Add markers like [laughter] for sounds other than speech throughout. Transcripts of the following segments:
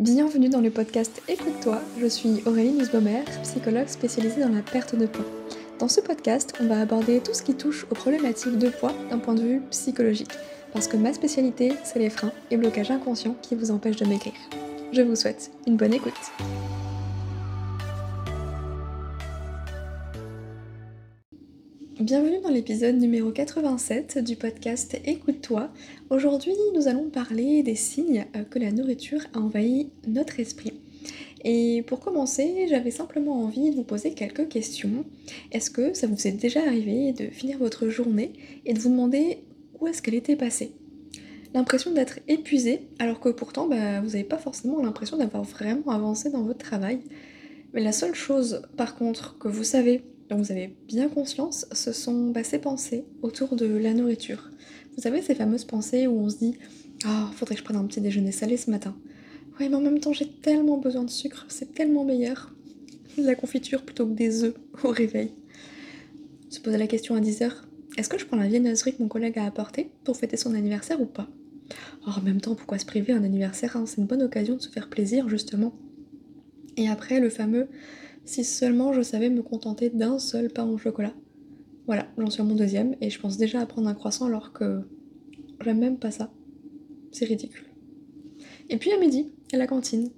Bienvenue dans le podcast Écoute-toi, je suis Aurélie Nussbaumer, psychologue spécialisée dans la perte de poids. Dans ce podcast, on va aborder tout ce qui touche aux problématiques de poids d'un point de vue psychologique, parce que ma spécialité, c'est les freins et blocages inconscients qui vous empêchent de maigrir. Je vous souhaite une bonne écoute. Bienvenue dans l'épisode numéro 87 du podcast Écoute-toi. Aujourd'hui, nous allons parler des signes euh, que la nourriture a envahi notre esprit. Et pour commencer, j'avais simplement envie de vous poser quelques questions. Est-ce que ça vous est déjà arrivé de finir votre journée et de vous demander où est-ce qu'elle était passée? L'impression d'être épuisé, alors que pourtant bah, vous n'avez pas forcément l'impression d'avoir vraiment avancé dans votre travail. Mais la seule chose par contre que vous savez dont vous avez bien conscience, ce sont bah, ces pensées autour de la nourriture. Vous savez, ces fameuses pensées où on se dit Ah, oh, faudrait que je prenne un petit déjeuner salé ce matin. Oui, mais en même temps, j'ai tellement besoin de sucre, c'est tellement meilleur. La confiture plutôt que des œufs [laughs] au réveil. Se poser la question à 10h Est-ce que je prends la viennoiserie que mon collègue a apportée pour fêter son anniversaire ou pas? Oh, En même temps, pourquoi se priver un anniversaire hein? C'est une bonne occasion de se faire plaisir, justement. Et après, le fameux si seulement je savais me contenter d'un seul pain au chocolat. Voilà, j'en suis à mon deuxième et je pense déjà à prendre un croissant alors que j'aime même pas ça. C'est ridicule. Et puis à midi, à la cantine,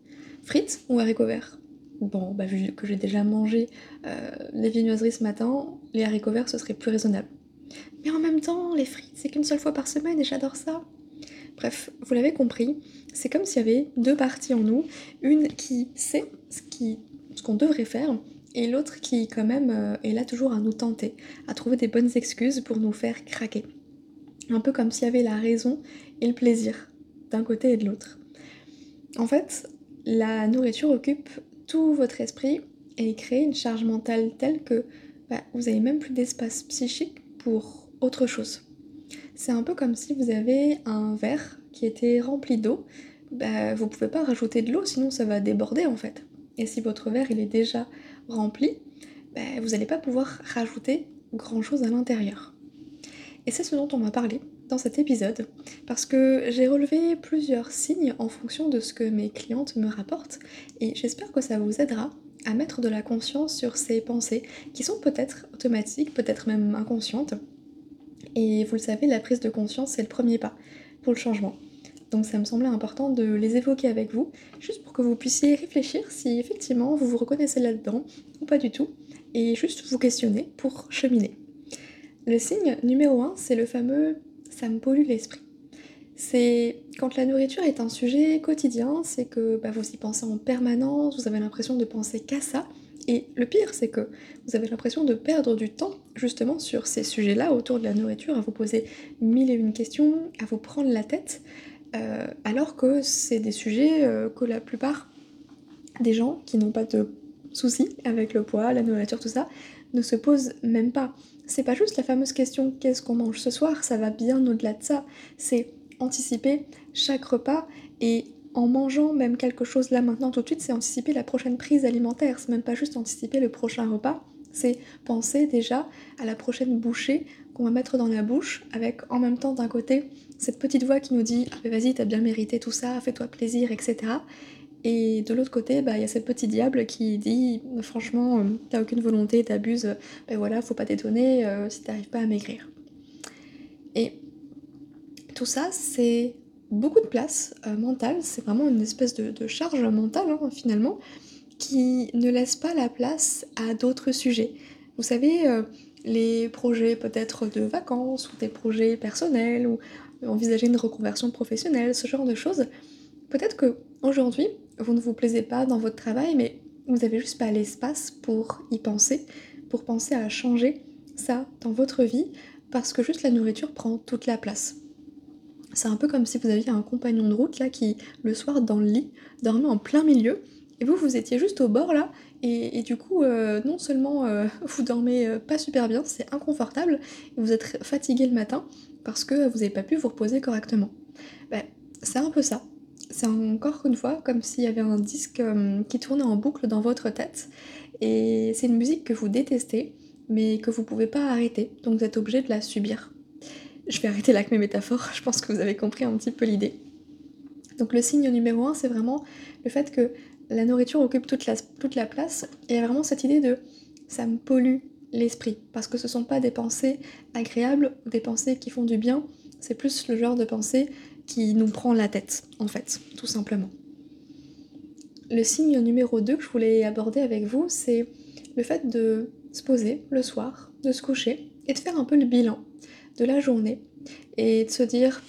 frites ou haricots verts? Bon, bah vu que j'ai déjà mangé euh, les viennoiseries ce matin, les haricots verts ce serait plus raisonnable. Mais en même temps, les frites c'est qu'une seule fois par semaine et j'adore ça. Bref, vous l'avez compris, c'est comme s'il y avait deux parties en nous, une qui sait ce qui ce qu'on devrait faire, et l'autre qui quand même euh, est là toujours à nous tenter, à trouver des bonnes excuses pour nous faire craquer. Un peu comme s'il y avait la raison et le plaisir d'un côté et de l'autre. En fait, la nourriture occupe tout votre esprit et crée une charge mentale telle que bah, vous n'avez même plus d'espace psychique pour autre chose. C'est un peu comme si vous avez un verre qui était rempli d'eau, bah, vous pouvez pas rajouter de l'eau sinon ça va déborder en fait. Et si votre verre il est déjà rempli, ben, vous n'allez pas pouvoir rajouter grand chose à l'intérieur. Et c'est ce dont on va parler dans cet épisode, parce que j'ai relevé plusieurs signes en fonction de ce que mes clientes me rapportent, et j'espère que ça vous aidera à mettre de la conscience sur ces pensées qui sont peut-être automatiques, peut-être même inconscientes. Et vous le savez, la prise de conscience, c'est le premier pas pour le changement. Donc ça me semblait important de les évoquer avec vous, juste pour que vous puissiez réfléchir si effectivement vous vous reconnaissez là-dedans ou pas du tout, et juste vous questionner pour cheminer. Le signe numéro 1, c'est le fameux ça me pollue l'esprit. C'est quand la nourriture est un sujet quotidien, c'est que bah, vous y pensez en permanence, vous avez l'impression de penser qu'à ça, et le pire, c'est que vous avez l'impression de perdre du temps justement sur ces sujets-là autour de la nourriture, à vous poser mille et une questions, à vous prendre la tête, euh, alors que c'est des sujets euh, que la plupart des gens qui n'ont pas de soucis avec le poids, la nourriture, tout ça, ne se posent même pas. C'est pas juste la fameuse question qu'est-ce qu'on mange ce soir, ça va bien au-delà de ça. C'est anticiper chaque repas et en mangeant même quelque chose là maintenant tout de suite, c'est anticiper la prochaine prise alimentaire. C'est même pas juste anticiper le prochain repas, c'est penser déjà à la prochaine bouchée qu'on va mettre dans la bouche, avec en même temps d'un côté cette petite voix qui nous dit ah, vas-y t'as bien mérité tout ça, fais-toi plaisir, etc. Et de l'autre côté, bah, il y a cette petite diable qui dit franchement euh, t'as aucune volonté, t'abuses, ben voilà, faut pas t'étonner euh, si t'arrives pas à maigrir. Et tout ça, c'est beaucoup de place euh, mentale, c'est vraiment une espèce de, charge mentale hein, finalement, qui ne laisse pas la place à d'autres sujets. Vous savez, les projets peut-être de vacances ou des projets personnels ou envisager une reconversion professionnelle, ce genre de choses. Peut-être que aujourd'hui, vous ne vous plaisez pas dans votre travail, mais vous avez juste pas l'espace pour y penser, pour penser à changer ça dans votre vie, parce que juste la nourriture prend toute la place. C'est un peu comme si vous aviez un compagnon de route là qui, le soir dans le lit, dormait en plein milieu, et vous, vous étiez juste au bord là, et, du coup, euh, non seulement euh, [laughs] vous dormez euh, pas super bien, c'est inconfortable, vous êtes fatigué le matin parce que vous n'avez pas pu vous reposer correctement. Ben, c'est un peu ça. C'est encore une fois comme s'il y avait un disque qui tournait en boucle dans votre tête, et c'est une musique que vous détestez, mais que vous pouvez pas arrêter, donc vous êtes obligé de la subir. Je vais arrêter là avec mes métaphores, je pense que vous avez compris un petit peu l'idée. Donc le signe numéro un, c'est vraiment le fait que la nourriture occupe toute la, place. Et il y a vraiment cette idée de ça me pollue l'esprit. Parce que ce ne sont pas des pensées agréables ou des pensées qui font du bien. C'est plus le genre de pensée qui nous prend la tête, en fait, tout simplement. Le signe numéro 2 que je voulais aborder avec vous, c'est le fait de se poser le soir, de se coucher et de faire un peu le bilan de la journée et de se dire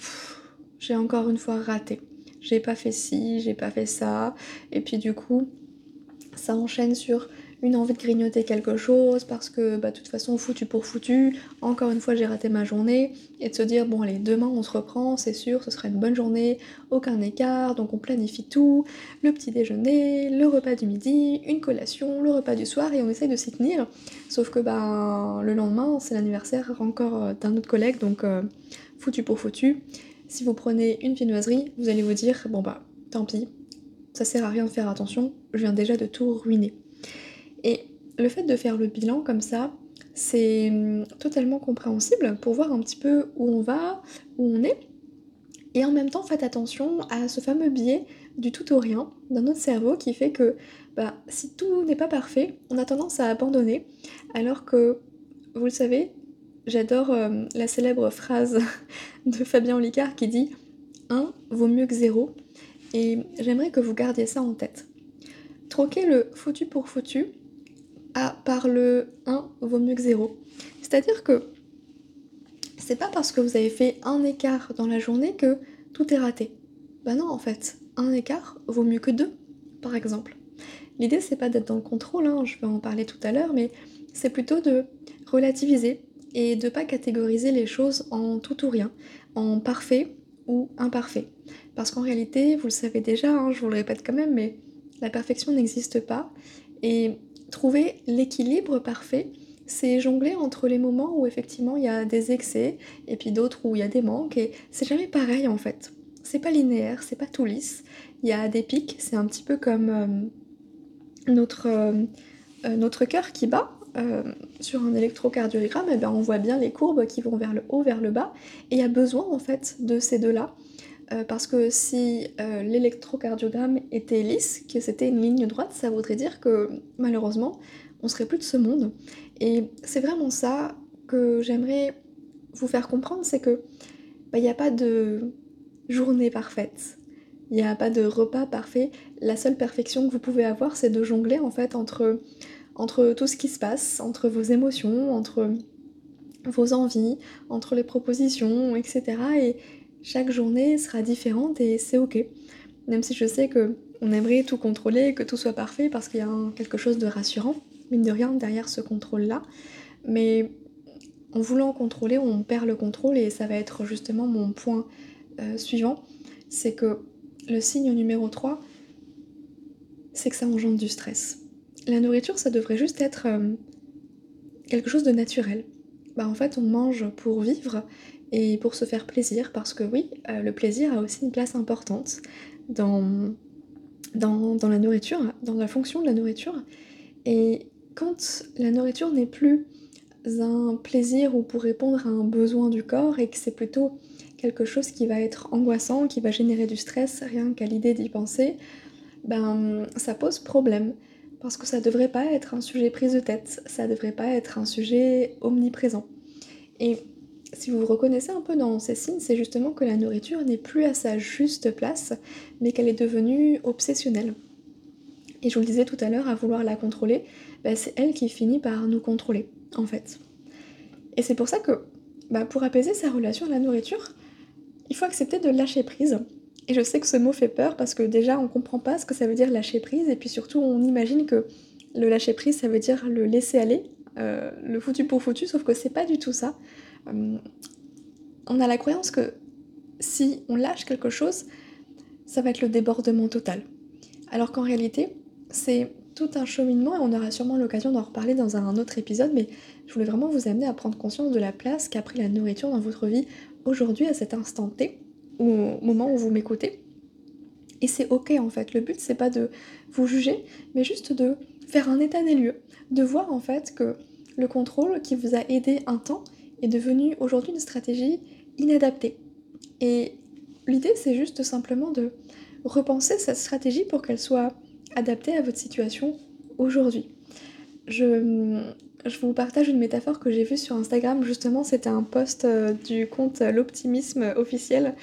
j'ai encore une fois raté j'ai pas fait ci, j'ai pas fait ça, et puis du coup, ça enchaîne sur une envie de grignoter quelque chose parce que bah de toute façon foutu pour foutu, encore une fois j'ai raté ma journée. Et de se dire bon allez demain on se reprend, c'est sûr, ce sera une bonne journée, aucun écart, donc on planifie tout, le petit déjeuner, le repas du midi, une collation, le repas du soir et on essaye de s'y tenir. Sauf que bah le lendemain c'est l'anniversaire encore d'un autre collègue donc euh, foutu pour foutu si vous prenez une viennoiserie, vous allez vous dire bon bah tant pis, ça sert à rien de faire attention, je viens déjà de tout ruiner. Et le fait de faire le bilan comme ça, c'est hum, totalement compréhensible pour voir un petit peu où on va, où on est. Et en même temps, faites attention à ce fameux biais du tout ou rien dans notre cerveau qui fait que bah, si tout n'est pas parfait, on a tendance à abandonner. Alors que, vous le savez, J'adore euh, la célèbre phrase [laughs] de Fabien Olicard qui dit 1 vaut mieux que 0 et j'aimerais que vous gardiez ça en tête. Troquez le foutu pour foutu à, par le 1 vaut mieux que 0. C'est-à-dire que c'est pas parce que vous avez fait un écart dans la journée que tout est raté. Bah non en fait, un écart vaut mieux que deux, par exemple. L'idée c'est pas d'être dans le contrôle, hein, je vais en parler tout à l'heure, mais c'est plutôt de relativiser, et de pas catégoriser les choses en tout ou rien, en parfait ou imparfait. Parce qu'en réalité, vous le savez déjà, hein, je vous le répète quand même, mais la perfection n'existe pas. Et trouver l'équilibre parfait, c'est jongler entre les moments où effectivement il y a des excès et puis d'autres où il y a des manques et c'est jamais pareil en fait. C'est pas linéaire, c'est pas tout lisse. Il y a des pics, c'est un petit peu comme euh, notre, euh, euh, notre cœur qui bat. Euh, sur un électrocardiogramme, eh ben, on voit bien les courbes qui vont vers le haut, vers le bas, et il y a besoin en fait de ces deux-là, euh, parce que si euh, l'électrocardiogramme était lisse, que c'était une ligne droite, ça voudrait dire que malheureusement, on serait plus de ce monde. Et c'est vraiment ça que j'aimerais vous faire comprendre, c'est que bah, il n'y a pas de journée parfaite. Il n'y a pas de repas parfait. La seule perfection que vous pouvez avoir, c'est de jongler en fait entre entre tout ce qui se passe, entre vos émotions, entre vos envies, entre les propositions, etc. Et chaque journée sera différente et c'est ok. Même si je sais que on aimerait tout contrôler, que tout soit parfait parce qu'il y a quelque chose de rassurant, mine de rien, derrière ce contrôle-là. Mais en voulant contrôler, on perd le contrôle et ça va être justement mon point euh, suivant. C'est que le signe numéro 3, c'est que ça engendre du stress la nourriture, ça devrait juste être euh, quelque chose de naturel. Bah, en fait, on mange pour vivre et pour se faire plaisir, parce que oui, euh, le plaisir a aussi une place importante dans, dans, dans, la nourriture, dans la fonction de la nourriture. Et quand la nourriture n'est plus un plaisir ou pour répondre à un besoin du corps et que c'est plutôt quelque chose qui va être angoissant, qui va générer du stress, rien qu'à l'idée d'y penser, ben ça pose problème parce que ça devrait pas être un sujet prise de tête, ça devrait pas être un sujet omniprésent. Et si vous vous reconnaissez un peu dans ces signes, c'est justement que la nourriture n'est plus à sa juste place, mais qu'elle est devenue obsessionnelle. Et je vous le disais tout à l'heure, à vouloir la contrôler, bah, c'est elle qui finit par nous contrôler, en fait. Et c'est pour ça que, bah, pour apaiser sa relation à la nourriture, il faut accepter de lâcher prise et je sais que ce mot fait peur parce que déjà on comprend pas ce que ça veut dire lâcher prise et puis surtout on imagine que le lâcher prise ça veut dire le laisser aller, euh, le foutu pour foutu, sauf que c'est pas du tout ça. Euh, on a la croyance que si on lâche quelque chose, ça va être le débordement total. Alors qu'en réalité, c'est tout un cheminement et on aura sûrement l'occasion d'en reparler dans un autre épisode, mais je voulais vraiment vous amener à prendre conscience de la place qu'a pris la nourriture dans votre vie aujourd'hui à cet instant T au moment où vous m'écoutez. Et c'est ok en fait. Le but c'est pas de vous juger, mais juste de faire un état des lieux, de voir en fait que le contrôle qui vous a aidé un temps est devenu aujourd'hui une stratégie inadaptée. Et l'idée c'est juste simplement de repenser cette stratégie pour qu'elle soit adaptée à votre situation aujourd'hui. Je vous partage une métaphore que j'ai vue sur Instagram, justement, c'était un post euh, du compte L'Optimisme officiel.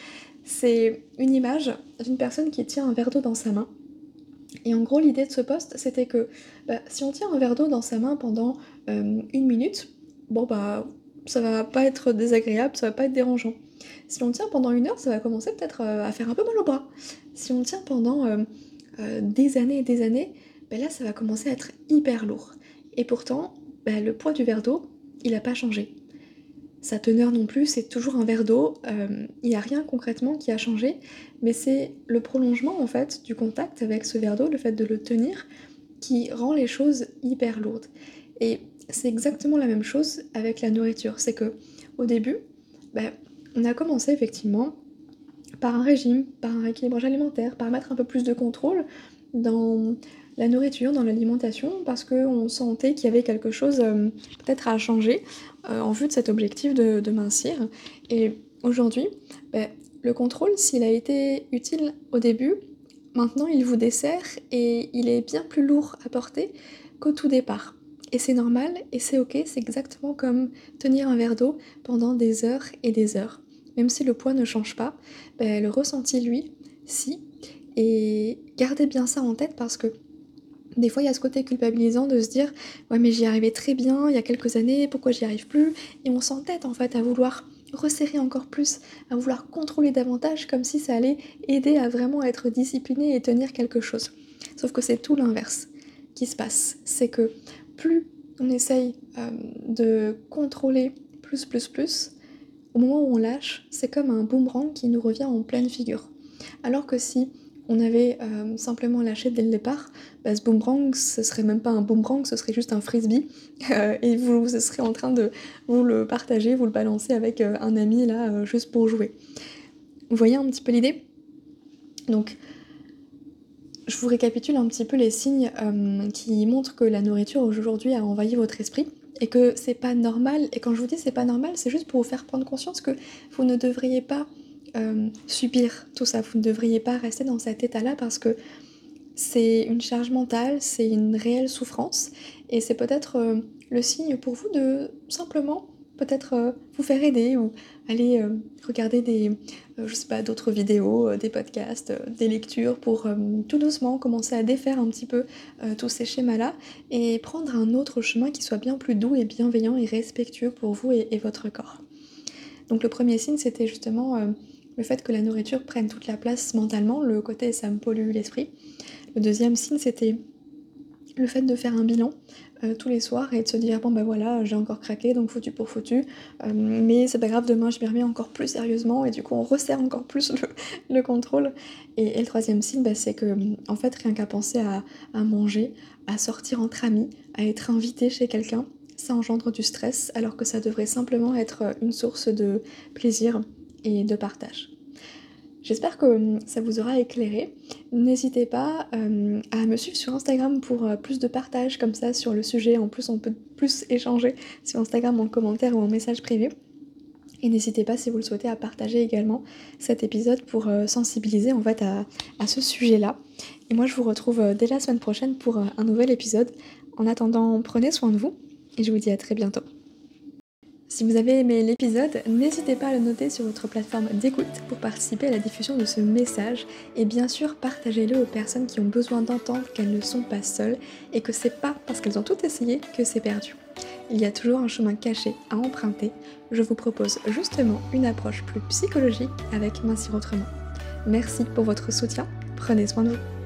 C'est une image d'une personne qui tient un verre d'eau dans sa main. Et en gros, l'idée de ce post, c'était que bah, si on tient un verre d'eau dans sa main pendant euh, une minute, bon bah ça va pas être désagréable, ça va pas être dérangeant. Si on tient pendant une heure, ça va commencer peut-être euh, à faire un peu mal au bras. Si on tient pendant des années et des années, bah là ça va commencer à être hyper lourd. Et pourtant, bah, le poids du verre d'eau, il n'a pas changé. Sa teneur non plus, c'est toujours un verre d'eau. Euh, il n'y a rien concrètement qui a changé, mais c'est le prolongement en fait du contact avec ce verre d'eau, le fait de le tenir, qui rend les choses hyper lourdes. Et c'est exactement la même chose avec la nourriture. C'est que au début, bah, on a commencé effectivement par un régime, par un équilibrage alimentaire, par mettre un peu plus de contrôle dans la nourriture, dans l'alimentation, parce qu'on sentait qu'il y avait quelque chose euh, peut-être à changer euh, en vue de cet objectif de, mincir. Et aujourd'hui, ben, le contrôle, s'il a été utile au début, maintenant il vous dessert et il est bien plus lourd à porter qu'au tout départ. Et c'est normal et c'est ok, c'est exactement comme tenir un verre d'eau pendant des heures et des heures. Même si le poids ne change pas, ben, le ressenti, lui, si. Et gardez bien ça en tête parce que des fois, il y a ce côté culpabilisant de se dire Ouais, mais j'y arrivais très bien il y a quelques années, pourquoi j'y arrive plus? Et on s'entête en fait à vouloir resserrer encore plus, à vouloir contrôler davantage, comme si ça allait aider à vraiment être discipliné et tenir quelque chose. Sauf que c'est tout l'inverse qui se passe. C'est que plus on essaye euh, de contrôler plus, plus, plus, au moment où on lâche, c'est comme un boomerang qui nous revient en pleine figure. Alors que si on avait euh, simplement lâché dès le départ, bah, ce boomerang, ce serait même pas un boomerang, ce serait juste un frisbee. [laughs] Euh, et vous, serez en train de vous le partager, vous le balancer avec euh, un ami là, juste pour jouer. Vous voyez un petit peu l'idée? Donc, je vous récapitule un petit peu les signes qui montrent que la nourriture aujourd'hui a envahi votre esprit et que c'est pas normal. Et quand je vous dis c'est pas normal, c'est juste pour vous faire prendre conscience que vous ne devriez pas euh, subir tout ça. Vous ne devriez pas rester dans cet état-là parce que c'est une charge mentale, c'est une réelle souffrance et c'est peut-être euh, le signe pour vous de simplement peut-être euh, vous faire aider ou aller regarder des, je sais pas, d'autres vidéos, des podcasts, des lectures pour tout doucement commencer à défaire un petit peu tous ces schémas-là et prendre un autre chemin qui soit bien plus doux et bienveillant et respectueux pour vous et votre corps. Donc le premier signe, c'était justement le fait que la nourriture prenne toute la place mentalement, le côté ça me pollue l'esprit. Le deuxième signe, c'était le fait de faire un bilan euh, tous les soirs et de se dire bon ben voilà j'ai encore craqué donc foutu pour foutu. Euh, mais c'est pas grave demain je m'y remets encore plus sérieusement et du coup on resserre encore plus le, [laughs] contrôle. Et, le troisième signe bah, c'est que en fait rien qu'à penser à, à, manger à sortir entre amis à être invité chez quelqu'un ça engendre du stress alors que ça devrait simplement être une source de plaisir et de partage. J'espère que hum, ça vous aura éclairé. N'hésitez pas hum, à me suivre sur Instagram pour euh, plus de partage comme ça sur le sujet. En plus, on peut plus échanger sur Instagram en commentaire ou en message privé. Et n'hésitez pas, si vous le souhaitez, à partager également cet épisode pour euh, sensibiliser en fait à, ce sujet-là. Et moi, je vous retrouve euh, dès la semaine prochaine pour un nouvel épisode. En attendant, prenez soin de vous et je vous dis à très bientôt. Si vous avez aimé l'épisode, n'hésitez pas à le noter sur votre plateforme d'écoute pour participer à la diffusion de ce message et bien sûr partagez-le aux personnes qui ont besoin d'entendre qu'elles ne sont pas seules et que c'est pas parce qu'elles ont tout essayé que c'est perdu. Il y a toujours un chemin caché à emprunter. Je vous propose justement une approche plus psychologique avec Mincir Autrement. Merci pour votre soutien, prenez soin de vous.